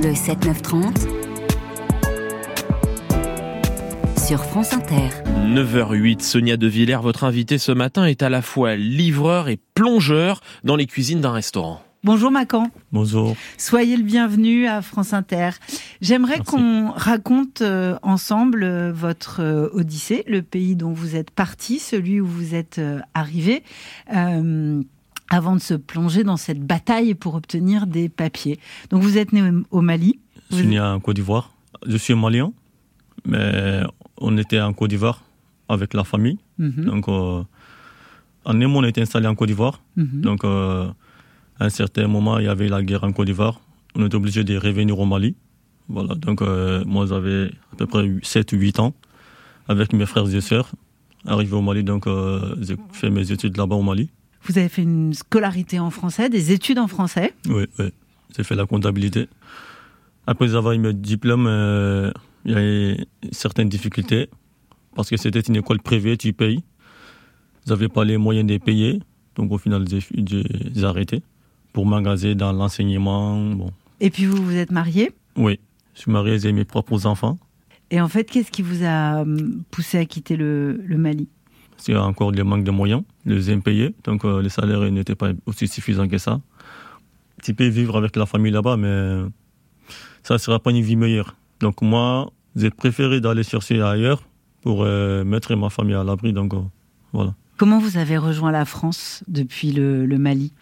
Le 7-9-30 sur France Inter. 9h08, Sonia De Villers, votre invité ce matin est à la fois livreur et plongeur dans les cuisines d'un restaurant. Bonjour Macan. Bonjour. Soyez le bienvenu à France Inter. J'aimerais qu'on raconte euh, ensemble euh, votre euh, Odyssée, le pays dont vous êtes parti, celui où vous êtes arrivé. Avant de se plonger dans cette bataille pour obtenir des papiers. Donc vous êtes né au Mali. Je suis né en Côte d'Ivoire. Je suis malien, mais on était en Côte d'Ivoire avec la famille. Mhm. Donc en on était installé en Côte d'Ivoire. Mhm. Donc à un certain moment, il y avait la guerre en Côte d'Ivoire. On était obligé de revenir au Mali. Voilà, donc euh, moi j'avais à peu près 7 ou 8 ans avec mes frères et sœurs. Arrivé au Mali, donc euh, j'ai fait mes études là-bas au Mali. Vous avez fait une scolarité en français, des études en français Oui, oui. J'ai fait la comptabilité. Après avoir eu mes diplômes, euh, il y avait certaines difficultés parce que c'était une école privée, tu payes. J'avais pas les moyens de payer, donc au final j'ai arrêté pour m'engager dans l'enseignement. Bon. Et puis vous vous êtes marié? Oui, je suis marié, j'ai mes propres enfants. Et en fait, qu'est-ce qui vous a hum, poussé à quitter le, Mali? C'est encore le manque de moyens, les impayés, donc euh, les salaires n'étaient pas aussi suffisants que ça. Tu peux vivre avec la famille là-bas, mais ça ne sera pas une vie meilleure. Donc moi, j'ai préféré d'aller chercher ailleurs pour euh, mettre ma famille à l'abri, donc euh, voilà. Comment vous avez rejoint la France depuis le Mali?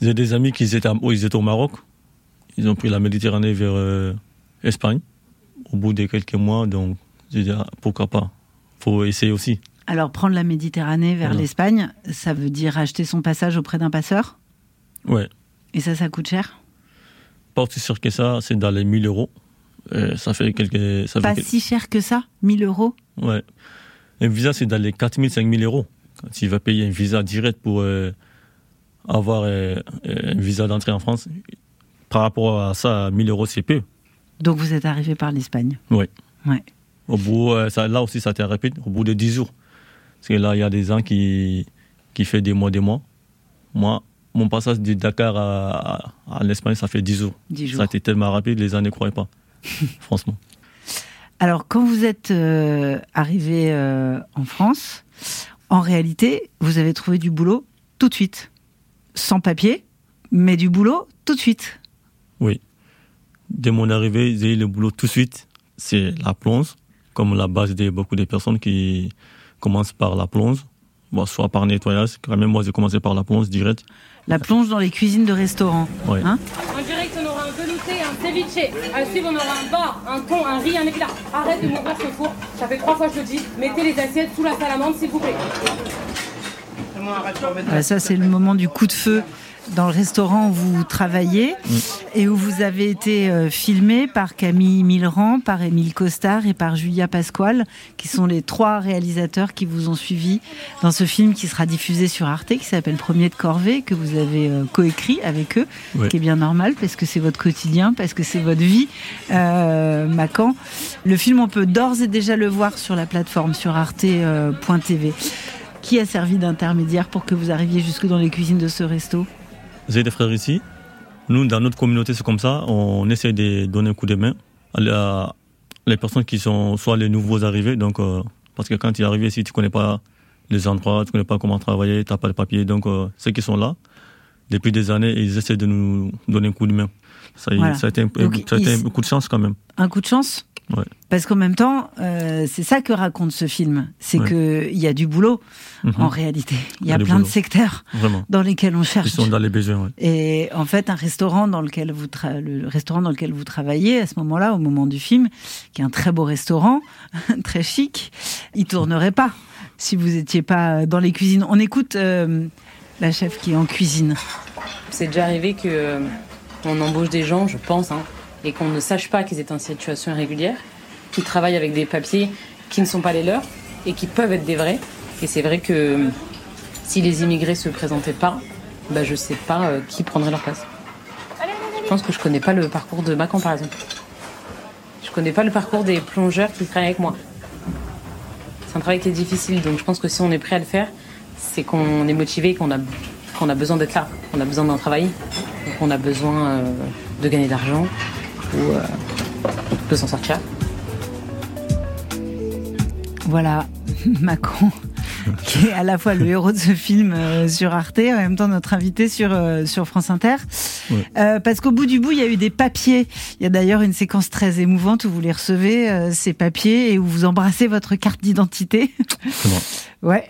J'ai des amis qui étaient, ils étaient au Maroc. Ils ont pris la Méditerranée vers euh, Espagne. Au bout de quelques mois, donc j'ai dit ah, pourquoi pas? Faut essayer aussi. Alors prendre la Méditerranée vers l'Espagne, ça veut dire acheter son passage auprès d'un passeur? Ouais. Et ça, ça coûte cher? Pas aussi cher que ça, c'est dans les 1000 euros. Euh, ça fait quelques. Ça pas si cher que ça 1000 euros? Ouais. Un visa, c'est dans les 4000, 5000 euros. Quand tu vas payer un visa direct pour. Euh, avoir euh, euh, un visa d'entrée en France, par rapport à ça, 1000 euros, c'est peu. Donc vous êtes arrivé par l'Espagne? Oui. Ouais. Au bout, euh, ça, là aussi, ça a été rapide, au bout de 10 jours. Parce que là, il y a des gens qui, qui font des mois, des mois. Moi, mon passage de Dakar à, à, l'Espagne, ça fait 10 jours. 10 jours. Ça a été tellement rapide, les gens ne croyaient pas, franchement. Alors, quand vous êtes arrivé en France, en réalité, vous avez trouvé du boulot tout de suite sans papier, mais du boulot tout de suite. Oui. Dès mon arrivée, j'ai eu le boulot tout de suite. C'est la plonge, comme la base de beaucoup de personnes qui commencent par la plonge, soit par nettoyage. Quand même, moi, j'ai commencé par la plonge direct. La plonge dans les cuisines de restaurants. Oui. Hein en direct, on aura un velouté, un ceviche. À suivre, on aura un bar, un thon, un riz, un éclat. Arrête de m'ouvrir ce four. Ça fait trois fois que je le dis. Mettez les assiettes sous la salamande, s'il vous plaît. Ah, ça, c'est le moment du coup de feu dans le restaurant où vous travaillez mm. et où vous avez été euh, filmé par Camille Milran, par Émile Costard et par Julia Pasquale, qui sont les trois réalisateurs qui vous ont suivi dans ce film qui sera diffusé sur Arte, qui s'appelle Premier de Corvée, que vous avez euh, coécrit avec eux, ce qui est bien normal parce que c'est votre quotidien, parce que c'est votre vie, euh, Macan. Le film, on peut d'ores et déjà le voir sur la plateforme sur arte.tv. Qui a servi d'intermédiaire pour que vous arriviez jusque dans les cuisines de ce resto? J'ai des frères ici. Nous, dans notre communauté, c'est comme ça. On essaie de donner un coup de main à les personnes qui sont soit les nouveaux arrivés. Donc, euh, parce que quand tu es arrivé ici, tu connais pas les endroits, tu connais pas comment travailler, tu n'as pas de papier. Donc, euh, ceux qui sont là, depuis des années, ils essaient de nous donner un coup de main. Ça, a été, un, coup de chance quand même. Un coup de chance parce qu'en même temps, euh, c'est ça que raconte ce film. C'est que qu'il y a du boulot, mhm. en réalité. Il y a, plein de secteurs dans lesquels on cherche. Ils sont dans les besoins, Et en fait, un restaurant dans lequel vous le restaurant dans lequel vous travaillez à ce moment-là, au moment du film, qui est un très beau restaurant, très chic, il tournerait pas si vous n'étiez pas dans les cuisines. On écoute euh, la chef qui est en cuisine. C'est déjà arrivé que euh, on embauche des gens, je pense, hein, et qu'on ne sache pas qu'ils étaient en situation irrégulière, qu'ils travaillent avec des papiers qui ne sont pas les leurs et qui peuvent être des vrais. Et c'est vrai que si les immigrés se présentaient pas, bah je sais pas euh, qui prendrait leur place. Je pense que je connais pas le parcours de Macan par exemple. Je connais pas le parcours des plongeurs qui travaillent avec moi. C'est un travail qui est difficile, donc je pense que si on est prêt à le faire, c'est qu'on est motivé, qu'on a, qu'on a besoin d'être là, qu'on a besoin d'en travailler, qu'on a besoin euh, de gagner d'argent, où euh, on peut s'en sortir. Voilà, Macron, qui est à la fois le héros de ce film euh, sur Arte, en même temps notre invité sur, euh, sur France Inter. Ouais. Euh, parce qu'au bout du bout, il y a eu des papiers. Il y a d'ailleurs une séquence très émouvante où vous les recevez, euh, ces papiers, et où vous embrassez votre carte d'identité. Ouais.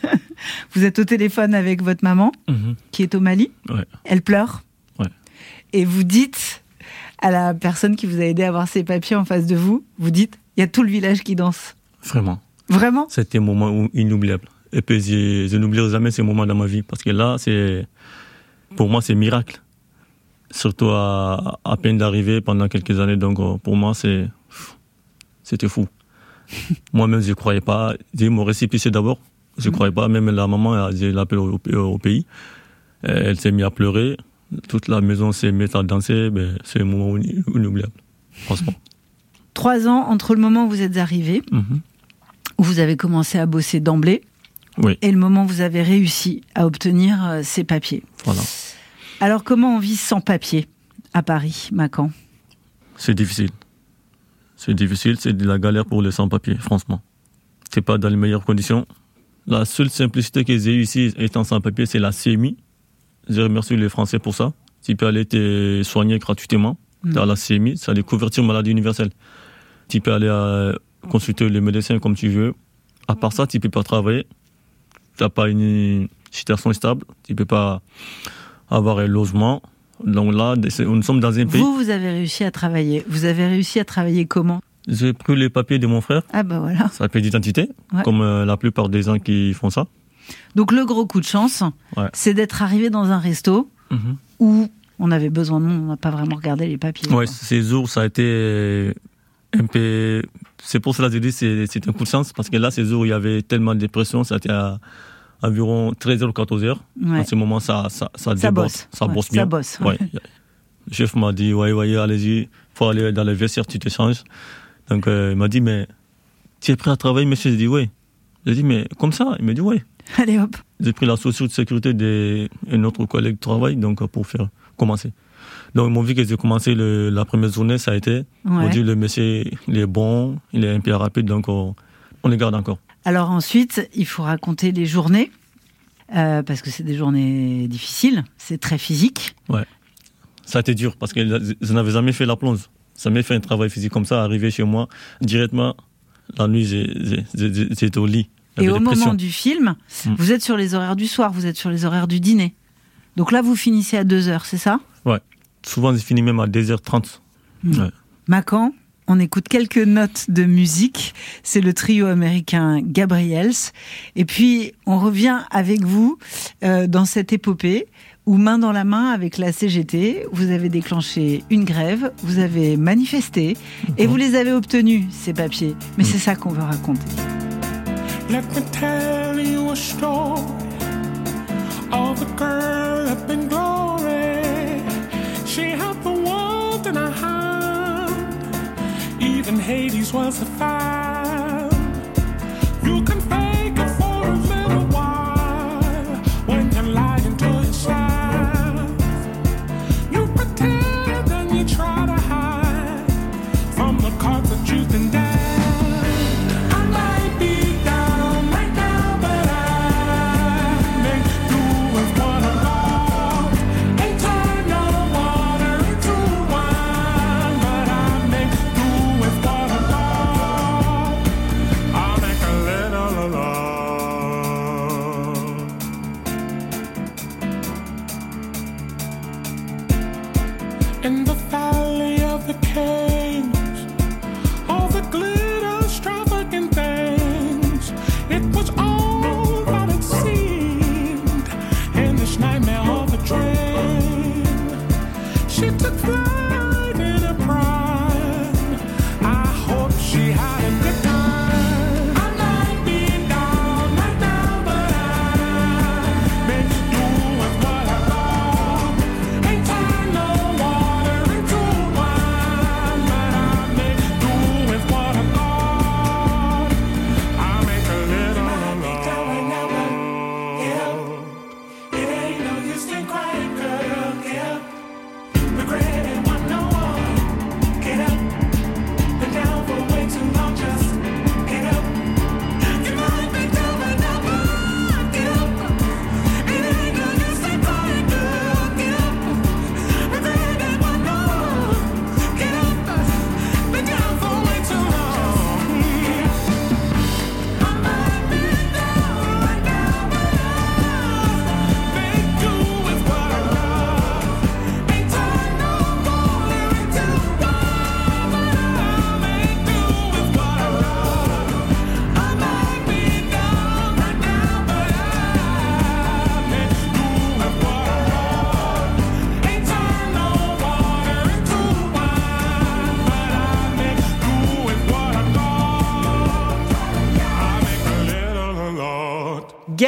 vous êtes au téléphone avec votre maman, Mhm. qui est au Mali. Ouais. Elle pleure. Ouais. Et vous dites à la personne qui vous a aidé à avoir ces papiers en face de vous, vous dites, il y a tout le village qui danse. Vraiment. Vraiment? C'était un moment inoubliable. Et puis, je, je n'oublierai jamais ces moments dans ma vie. Parce que là, c'est, pour moi, c'est miracle. Surtout à, à peine d'arriver pendant quelques années. Donc, euh, pour moi, c'est, c'était fou. Moi-même, je ne croyais pas. J'ai mon récipicé d'abord. Je ne croyais pas. Même la maman, elle- j'ai l'appelé au, au pays. Elle s'est mise à pleurer. Toute la maison s'est mise à danser. Ben, c'est un moment inoubliable. Franchement. Trois ans entre le moment où vous êtes arrivé, Mhm. où vous avez commencé à bosser d'emblée, Oui, et le moment où vous avez réussi à obtenir euh, ces papiers. voilà. Alors comment on vit sans papier à Paris, Macan? C'est difficile. C'est difficile, c'est de la galère pour les sans-papiers, franchement. C'est pas dans les meilleures conditions. La seule simplicité que j'ai ici, étant sans-papier, c'est la CMI. Je remercie les Français pour ça. Tu peux aller te soigner gratuitement Mm. dans la CMI, c'est la couverture maladie universelle. Tu peux aller euh, consulter les médecins comme tu veux. À part ça, tu peux pas travailler. Tu n'as pas une situation stable. Tu peux pas avoir un logement. Donc là, nous sommes dans un pays. Vous, vous avez réussi à travailler. Vous avez réussi à travailler comment J'ai pris les papiers de mon frère, Ah bah voilà. sa papier d'identité, Ouais. comme euh, la plupart des gens qui font ça. Donc le gros coup de chance, Ouais. c'est d'être arrivé dans un resto Mhm. où on avait besoin de monde, on n'a pas vraiment regardé les papiers. Ouais, ces jours, ça a été un peu. C'est pour cela que je dis c'est c'est un coup de chance, parce que là, ces jours, il y avait tellement de pression, ça a été à environ 13h ou 14h. Ouais. En ce moment, ça, ça, ça, Ça bosse. ça Ouais, bosse ça bien. bosse, Ouais. Le chef m'a dit, ouais, ouais, allez-y, faut aller dans le vestiaire, tu te changes. Donc, euh, il m'a dit, mais tu es prêt à travailler, monsieur? J'ai dit, oui. J'ai dit, mais comme ça? Il m'a dit, oui. Allez hop. J'ai pris la société de sécurité d'un autre collègue de travail donc, euh, pour faire commencer. Donc, ils m'ont vu que j'ai commencé le- la première journée, ça a été. Ils m'ont Ouais. dit, le monsieur, il est bon, il est un peu rapide, donc on, on le garde encore. Alors ensuite, il faut raconter les journées, euh, parce que c'est des journées difficiles, c'est très physique. Ça a été dur parce que je n'avais jamais fait la plonge. Jamais fait un travail physique comme ça, arrivé chez moi, directement, la nuit, j'étais au lit. Et au moment pressions. du film, Mm. vous êtes sur les horaires du soir, vous êtes sur les horaires du dîner. Donc là, vous finissez à 2 heures, c'est ça? Souvent, j'ai fini même à 2h30. Mm. Ouais. Macan, on écoute quelques notes de musique. C'est le trio américain Gabriels. Et puis, on revient avec vous euh, dans cette épopée où, main dans la main avec la CGT, vous avez déclenché une grève, vous avez manifesté et vous les avez obtenus, ces papiers. Mais c'est ça qu'on veut raconter. Let me tell you a story of a girl up in glory. She had the world in her hand, even Hades was a fan. In the valley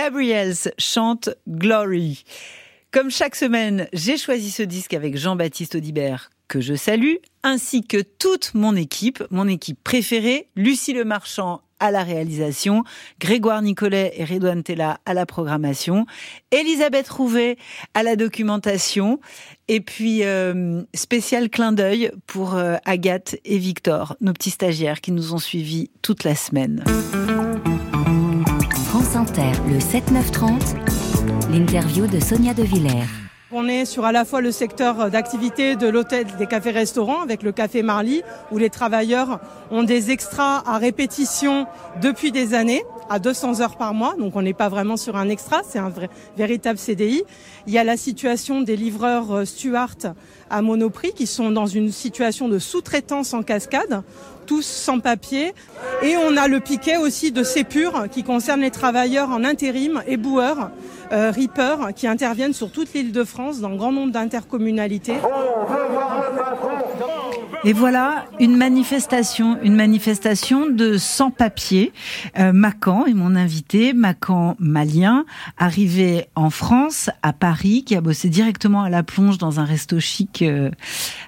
Gabriels chante Glory. Comme chaque semaine, j'ai choisi ce disque avec Jean-Baptiste Audibert, que je salue, ainsi que toute mon équipe, mon équipe préférée, Lucie Le Marchand à la réalisation, Grégoire Nicolet et Redouane Tella à la programmation, Elisabeth Rouvet à la documentation, et puis euh, spécial clin d'œil pour euh, Agathe et Victor, nos petits stagiaires qui nous ont suivis toute la semaine. Le 7-9-30, l'interview de Sonia De Villers. On est sur à la fois le secteur d'activité de l'hôtel des cafés-restaurants avec le café Marly où les travailleurs ont des extras à répétition depuis des années à 200 heures par mois. Donc on n'est pas vraiment sur un extra, c'est un véritable CDI. Il y a la situation des livreurs euh, Stuart à Monoprix qui sont dans une situation de sous-traitance en cascade tous sans papier. Et on a le piquet aussi de Sépure qui concerne les travailleurs en intérim, éboueurs, euh, qui interviennent sur toute l'île de France dans grand nombre d'intercommunalités. Et voilà une manifestation, une manifestation de sans-papiers. Euh, Macan est mon invité, Macan malien, arrivé en France, à Paris, qui a bossé directement à la plonge dans un resto chic euh,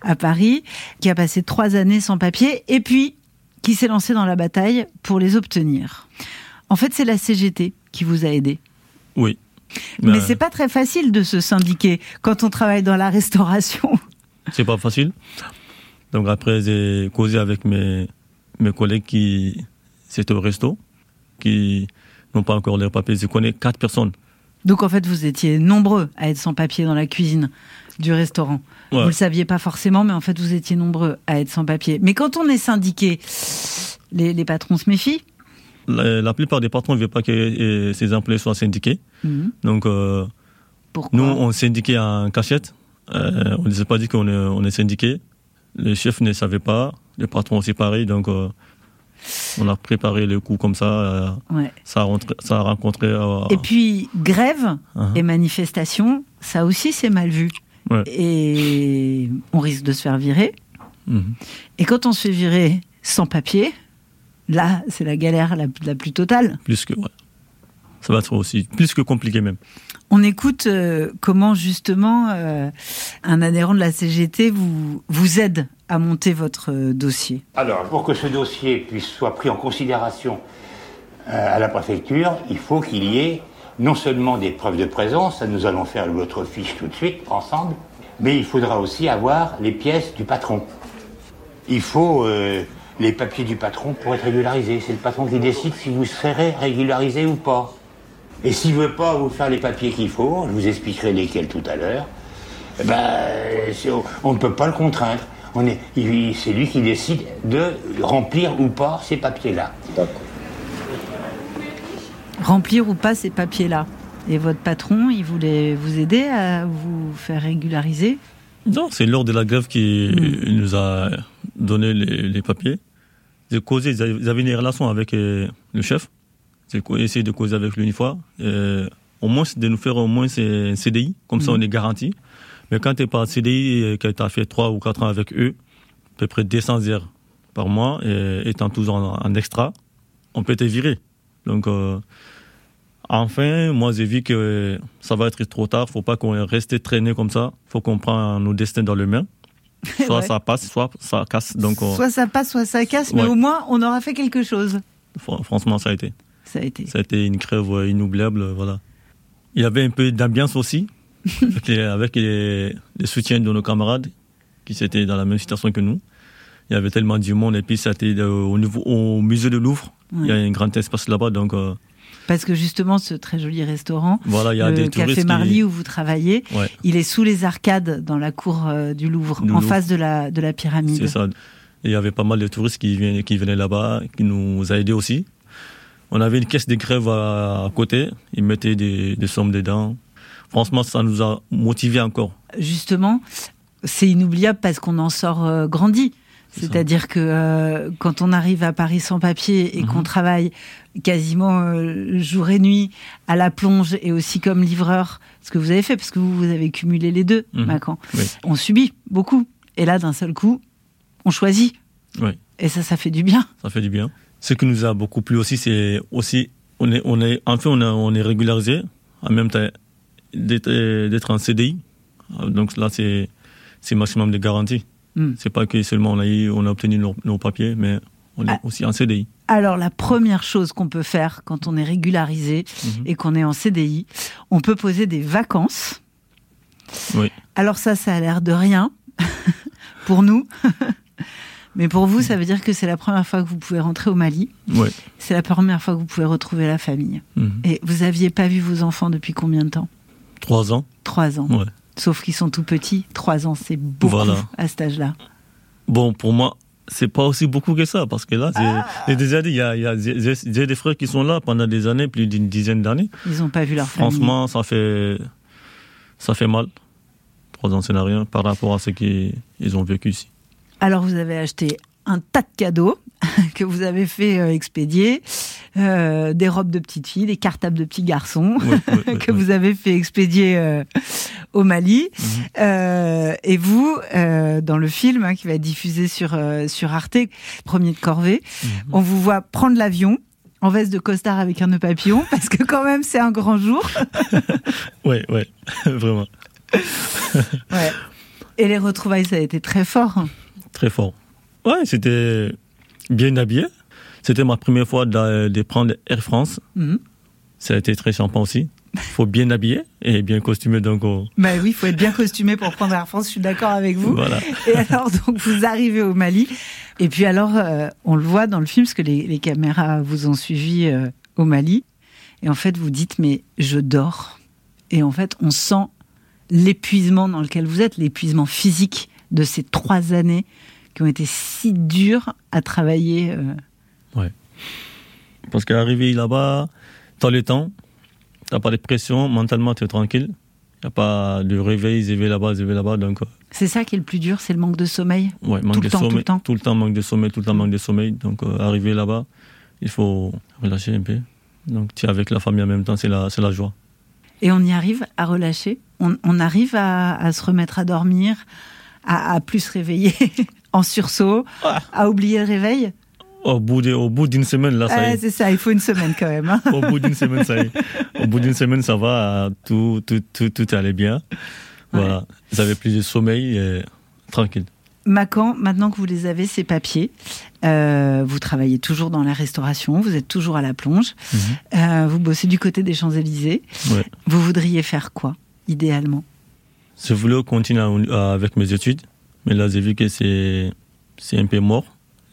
à Paris, qui a passé trois années sans papier, et puis qui s'est lancé dans la bataille pour les obtenir. En fait, c'est la CGT qui vous a aidé. Oui. Mais Ben, c'est pas très facile de se syndiquer quand on travaille dans la restauration. C'est pas facile. Donc après, j'ai causé avec mes, mes collègues qui étaient au resto, qui n'ont pas encore leurs papiers. Je connais quatre personnes. Donc en fait, vous étiez nombreux à être sans papier dans la cuisine du restaurant. Ouais. Vous le saviez pas forcément, mais en fait, vous étiez nombreux à être sans papier. Mais quand on est syndiqué, les, les patrons se méfient. La, la plupart des patrons ne veulent pas que euh, ces employés soient syndiqués. Mhm. Donc euh, nous, on syndiquait en cachette. Euh, on ne s'est pas dit qu'on est, on est syndiqué. Le chef ne savait pas. Le patron aussi pareil. Donc euh, on a préparé le coup comme ça. euh, Ouais. ça, a rentré- ça a rencontré. euh, Et puis, grève uh-huh. et manifestation, ça aussi, c'est mal vu. Ouais. Et on risque de se faire virer. Mhm. Et quand on se fait virer sans papier, là, c'est la galère la, la plus totale. Plus que, ouais. Ça va être aussi plus que compliqué même. On écoute euh, comment justement euh, un adhérent de la CGT vous, vous aide à monter votre euh, dossier? Alors, pour que ce dossier puisse soit pris en considération euh, à la préfecture, il faut qu'il y ait non seulement des preuves de présence, ça nous allons faire votre fiche tout de suite ensemble, mais il faudra aussi avoir les pièces du patron. Il faut euh, les papiers du patron pour être régularisé. C'est le patron qui décide si vous serez régularisé ou pas. Et s'il veut pas vous faire les papiers qu'il faut, je vous expliquerai lesquels tout à l'heure, eh ben, on ne peut pas le contraindre. On est- il- C'est lui qui décide de remplir ou pas ces papiers-là. Remplir ou pas ces papiers-là. Et votre patron, il voulait vous aider à vous faire régulariser Non, c'est lors de la grève qui nous a donné les, les papiers. J'ai causé, ils avaient ils avaient une relation avec euh, le chef. Co- essayé de causer avec fois. Euh, au moins, c'est de nous faire au moins c'est un CDI. Comme ça, on est garanti. Mais quand tu n'es pas en CDI et que tu as fait 3 ou 4 ans avec eux, à peu près 200 heures par mois, et étant toujours en, en extra, on peut te virer. Donc, euh, enfin, moi, j'ai vu que ça va être trop tard. faut pas qu'on reste traîné comme ça. faut qu'on prenne nos destins dans les mains. Soit Ouais. ça passe, soit ça casse. Donc, euh, Soit ça passe, soit ça casse, mais Ouais. au moins, on aura fait quelque chose. fr- franchement, ça a été. Ça a été. Ça a été une crève inoubliable, voilà. Il y avait un peu d'ambiance aussi, avec, les, avec les, les soutiens de nos camarades qui étaient dans la même situation que nous. Il y avait tellement du monde, et puis c'était euh, au, niveau, au musée de Louvre. Il y a un grand espace là-bas, donc euh, Parce que justement, ce très joli restaurant, voilà, il y a le des. Café qui- Marly où vous travaillez, Ouais. il est sous les arcades dans la cour euh, du Louvre, Du en Louvre. face de la, de la pyramide. C'est ça. Et il y avait pas mal de touristes qui venaient, qui venaient là-bas, qui nous a aidés aussi. On avait une caisse de grève à, à côté, ils mettaient des, des sommes dedans. Franchement, ça nous a motivés encore. Justement, c'est inoubliable parce qu'on en sort euh, grandi. C'est-à-dire que euh, quand on arrive à Paris sans papier et Mhm. qu'on travaille quasiment euh, jour et nuit à la plonge et aussi comme livreur, ce que vous avez fait, parce que vous, vous avez cumulé les deux, Mhm. Macan, Oui. on subit beaucoup. Et là, d'un seul coup, on choisit. Oui. Et ça, ça fait du bien. ça fait du bien. Ce qui nous a beaucoup plu aussi, c'est aussi on est, on est, en fait, on, on est régularisé en même temps d'être en CDI. Donc là, c'est maximum de garantie. Hmm. C'est pas que seulement on a, on a obtenu nos, papiers, mais on est ah. aussi en CDI. Alors la première chose qu'on peut faire quand on est régularisé mhm. et qu'on est en CDI, on peut poser des vacances. Oui. Alors ça, ça a l'air de rien pour nous. Mais pour vous, ça veut dire que c'est la première fois que vous pouvez rentrer au Mali. Oui. C'est la première fois que vous pouvez retrouver la famille. Mhm. Et vous aviez pas vu vos enfants depuis combien de temps? Trois ans. Trois ans. Ouais. Sauf qu'ils sont tout petits. Trois ans, c'est beaucoup à cet âge-là. Bon, pour moi, c'est pas aussi beaucoup que ça, parce que là, j'ai déjà dit, il y a, y a des frères qui sont là pendant des années, plus d'une dizaine d'années. Ils n'ont pas vu leur famille. Franchement, ça fait, ça fait mal. Trois ans, c'est rien par rapport à ce qu'ils ont vécu ici. Alors, vous avez acheté un tas de cadeaux que vous avez fait euh, expédier, euh, des robes de petites filles, des cartables de petits garçons que vous avez fait expédier euh, au Mali. Mhm. et vous, dans le film hein, qui va être diffusé sur sur Arte, premier de corvée, mhm. on vous voit prendre l'avion en veste de costard avec un nœud papillon parce que quand même c'est un grand jour. ouais, ouais, vraiment. ouais. Et les retrouvailles, ça a été très fort. Très fort. Ouais, c'était bien habillé. C'était ma première fois de, prendre Air France. Mhm. Ça a été très champant aussi. Il faut bien habiller et bien costumé. Donc, bah oui, il faut être bien costumé pour prendre Air France, je suis d'accord avec vous. Voilà. Et alors, donc, vous arrivez au Mali. Et puis alors, euh, on le voit dans le film, parce que les, caméras vous ont suivi euh, au Mali. Et en fait, vous dites, mais je dors. Et en fait, on sent l'épuisement dans lequel vous êtes, l'épuisement physique de ces trois années qui ont été si durs à travailler. Euh. Ouais. Parce qu'arriver là-bas, dans le temps, t'as pas de pression, mentalement tu es tranquille. Il n'y a pas de réveil, zévé là-bas, zévé là-bas. Donc, euh. c'est ça qui est le plus dur, c'est le manque de sommeil? Ouais, manque tout de le temps, sommeil. Tout le temps. Tout le temps, manque de sommeil, tout le temps, manque de sommeil. Donc, euh, arriver là-bas, il faut relâcher un peu. Donc, tu es avec la famille en même temps, c'est la, la joie. Et on y arrive à relâcher? On, on arrive à, à, se remettre à dormir, à, à plus se réveiller? en sursaut, à oublier le réveil au bout de, au bout d'une semaine, là, ça y est. C'est ça, il faut une semaine quand même. Hein. au bout d'une semaine, ça y est. Au bout d'une semaine, ça va, tout, tout, tout, tout allait bien. Voilà. Vous avez plus de sommeil et tranquille. Macan, maintenant que vous les avez, ces papiers, euh, vous travaillez toujours dans la restauration, vous êtes toujours à la plonge, mhm. euh, vous bossez du côté des Champs-Élysées. Ouais. Vous voudriez faire quoi, idéalement? Je voulais continuer avec mes études. Mais là, j'ai vu que c'est, c'est un peu mort.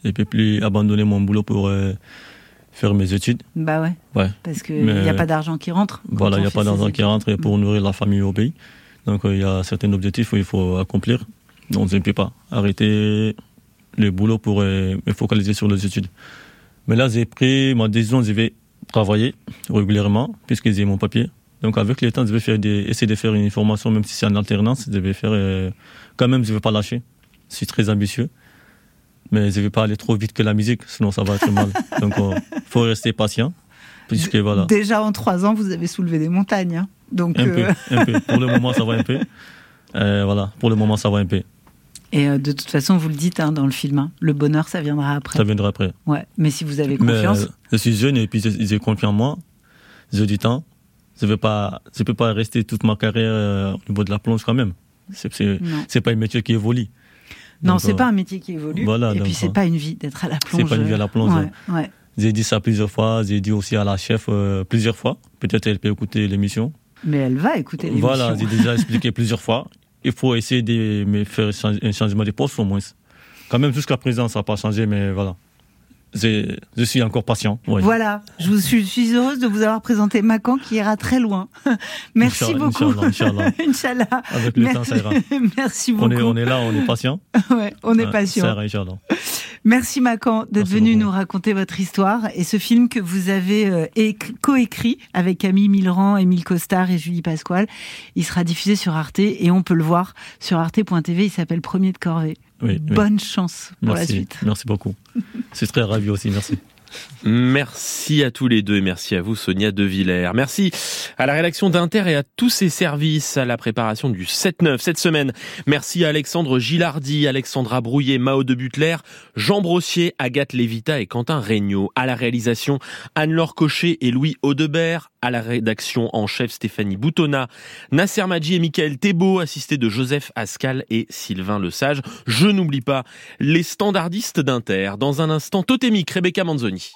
Je ne peux plus abandonner mon boulot pour euh, faire mes études. Bah ouais. ouais. Parce qu'il n'y a pas d'argent qui rentre. Voilà, il n'y a pas d'argent qui rentre pour mm. nourrir la famille au pays. Donc euh, il y a certains objectifs qu'il faut accomplir. Donc je ne peux pas arrêter le boulot pour euh, me focaliser sur les études. Mais là, j'ai pris ma décision, je vais travailler régulièrement, puisque j'ai mon papier. Donc avec le temps, je vais faire des, essayer de faire une formation, même si c'est en alternance, je vais faire quand même, je ne veux pas lâcher. Je suis très ambitieux. Mais je ne vais pas aller trop vite que la musique, sinon ça va être mal. Donc, il euh, faut rester patient. Puisque, voilà. Déjà en trois ans, vous avez soulevé des montagnes. Hein. Donc, un, peu, euh, un peu. Pour le moment, ça va un peu. Euh, voilà, pour le moment, ça va un peu. Et de toute façon, vous le dites hein, dans le film, hein, le bonheur, ça viendra après. Ça viendra après. Ouais, mais si vous avez confiance. je suis jeune et puis j'ai confiance en moi. J'ai du temps. Je ne peux pas rester toute ma carrière au niveau de la plonge quand même. C'est pas un métier qui évolue. Non, c'est pas un métier qui évolue. Voilà, et puis c'est pas une vie d'être à la plonge. C'est pas une vie à la plonge. Ouais, J'ai dit ça plusieurs fois. J'ai dit aussi à la chef euh, plusieurs fois. Peut-être elle peut écouter l'émission. Mais elle va écouter l'émission. Voilà, j'ai déjà expliqué plusieurs fois. Il faut essayer de me faire un changement de poste au moins. Quand même, jusqu'à présent, ça n'a pas changé, mais voilà je suis encore patient. Voilà, je vous suis, suis, heureuse de vous avoir présenté Macan qui ira très loin. Merci beaucoup. Inch'Allah. Inch'Allah. Avec le temps, ça ira. Merci beaucoup. On est, on est là, on est patient. ouais, on est patient. Ça ira, Inch'Allah. Merci Macan d'être venu nous raconter votre histoire et ce film que vous avez euh, coécrit avec Camille Milran, Émile Costard et Julie Pasquale. Il sera diffusé sur Arte et on peut le voir sur arte.tv. Il s'appelle Premier de Corvée. Bonne chance pour la suite. Merci beaucoup. C'est très ravi aussi. Merci. Merci à tous les deux et merci à vous Sonia De Villers. Merci à la rédaction d'Inter et à tous ses services à la préparation du 7-9 cette semaine. Merci à Alexandre Gilardi, Alexandra Brouillet, Mao de Butler, Jean Brossier, Agathe Lévita et Quentin Regnault. À la réalisation Anne-Laure Cochet et Louis Audebert. À la rédaction en chef Stéphanie Boutonna, Nasser Madji et Michael Thébault, assistés de Joseph Ascal et Sylvain Lesage. Je n'oublie pas les standardistes d'Inter. Dans un instant, totémique, Rebecca Manzoni.